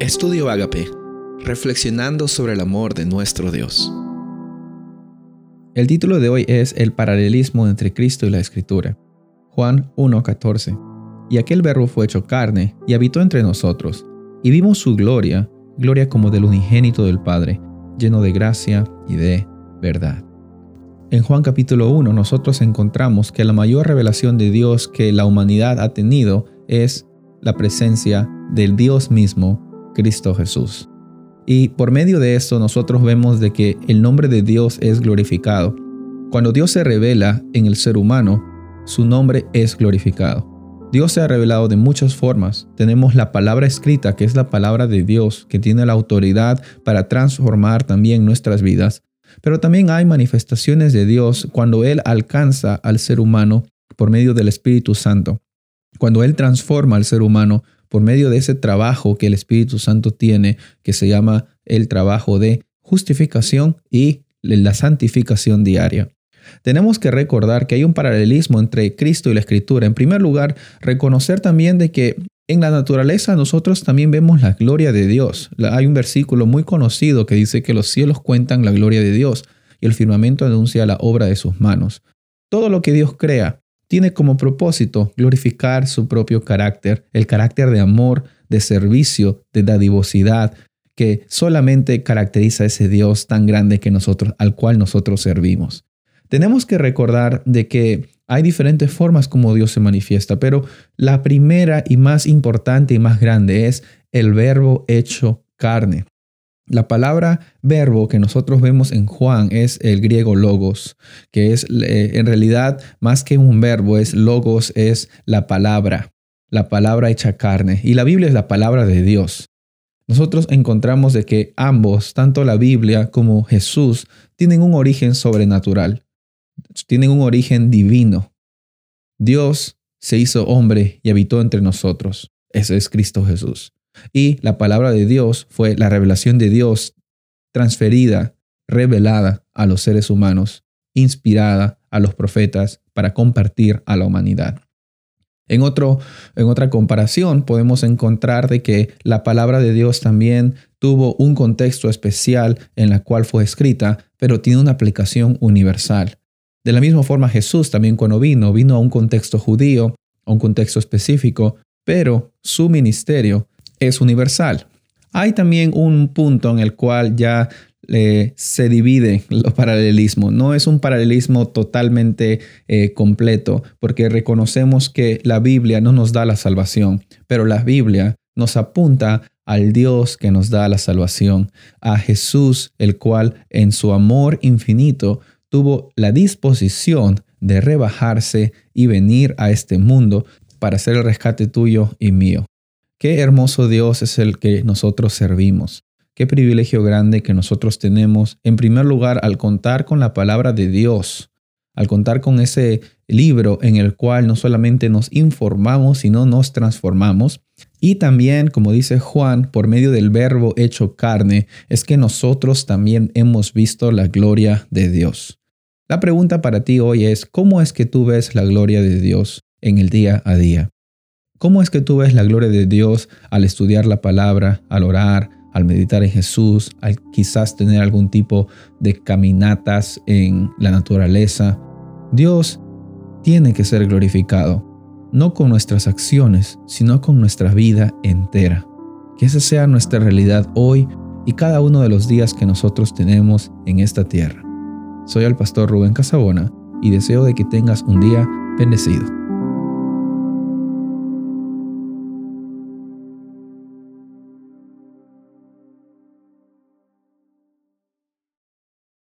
Estudio Agape, reflexionando sobre el amor de nuestro Dios. El título de hoy es El paralelismo entre Cristo y la Escritura. Juan 1:14. Y aquel verbo fue hecho carne y habitó entre nosotros, y vimos su gloria, gloria como del unigénito del Padre, lleno de gracia y de verdad. En Juan capítulo 1 nosotros encontramos que la mayor revelación de Dios que la humanidad ha tenido es la presencia del Dios mismo Cristo Jesús. Y por medio de esto nosotros vemos de que el nombre de Dios es glorificado. Cuando Dios se revela en el ser humano, su nombre es glorificado. Dios se ha revelado de muchas formas. Tenemos la palabra escrita, que es la palabra de Dios, que tiene la autoridad para transformar también nuestras vidas. Pero también hay manifestaciones de Dios cuando Él alcanza al ser humano por medio del Espíritu Santo. Cuando Él transforma al ser humano por medio de ese trabajo que el Espíritu Santo tiene, que se llama el trabajo de justificación y la santificación diaria. Tenemos que recordar que hay un paralelismo entre Cristo y la Escritura. En primer lugar, reconocer también de que en la naturaleza nosotros también vemos la gloria de Dios. Hay un versículo muy conocido que dice que los cielos cuentan la gloria de Dios y el firmamento anuncia la obra de sus manos. Todo lo que Dios crea tiene como propósito glorificar su propio carácter, el carácter de amor, de servicio, de dadivosidad, que solamente caracteriza a ese Dios tan grande que nosotros, al cual nosotros servimos. Tenemos que recordar de que hay diferentes formas como Dios se manifiesta, pero la primera y más importante y más grande es el verbo hecho carne. La palabra verbo que nosotros vemos en Juan es el griego logos, que es eh, en realidad más que un verbo, es logos, es la palabra, la palabra hecha carne. Y la Biblia es la palabra de Dios. Nosotros encontramos de que ambos, tanto la Biblia como Jesús, tienen un origen sobrenatural, tienen un origen divino. Dios se hizo hombre y habitó entre nosotros. Ese es Cristo Jesús. Y la palabra de Dios fue la revelación de Dios transferida, revelada a los seres humanos, inspirada a los profetas para compartir a la humanidad. En, otro, en otra comparación podemos encontrar de que la palabra de Dios también tuvo un contexto especial en la cual fue escrita, pero tiene una aplicación universal. De la misma forma Jesús también cuando vino, vino a un contexto judío, a un contexto específico, pero su ministerio es universal. Hay también un punto en el cual ya eh, se divide los paralelismos. No es un paralelismo totalmente eh, completo, porque reconocemos que la Biblia no nos da la salvación, pero la Biblia nos apunta al Dios que nos da la salvación, a Jesús, el cual en su amor infinito tuvo la disposición de rebajarse y venir a este mundo para hacer el rescate tuyo y mío. Qué hermoso Dios es el que nosotros servimos. Qué privilegio grande que nosotros tenemos, en primer lugar, al contar con la palabra de Dios, al contar con ese libro en el cual no solamente nos informamos, sino nos transformamos. Y también, como dice Juan, por medio del verbo hecho carne, es que nosotros también hemos visto la gloria de Dios. La pregunta para ti hoy es, ¿cómo es que tú ves la gloria de Dios en el día a día? ¿Cómo es que tú ves la gloria de Dios al estudiar la palabra, al orar, al meditar en Jesús, al quizás tener algún tipo de caminatas en la naturaleza? Dios tiene que ser glorificado, no con nuestras acciones, sino con nuestra vida entera. Que esa sea nuestra realidad hoy y cada uno de los días que nosotros tenemos en esta tierra. Soy el pastor Rubén Casabona y deseo de que tengas un día bendecido.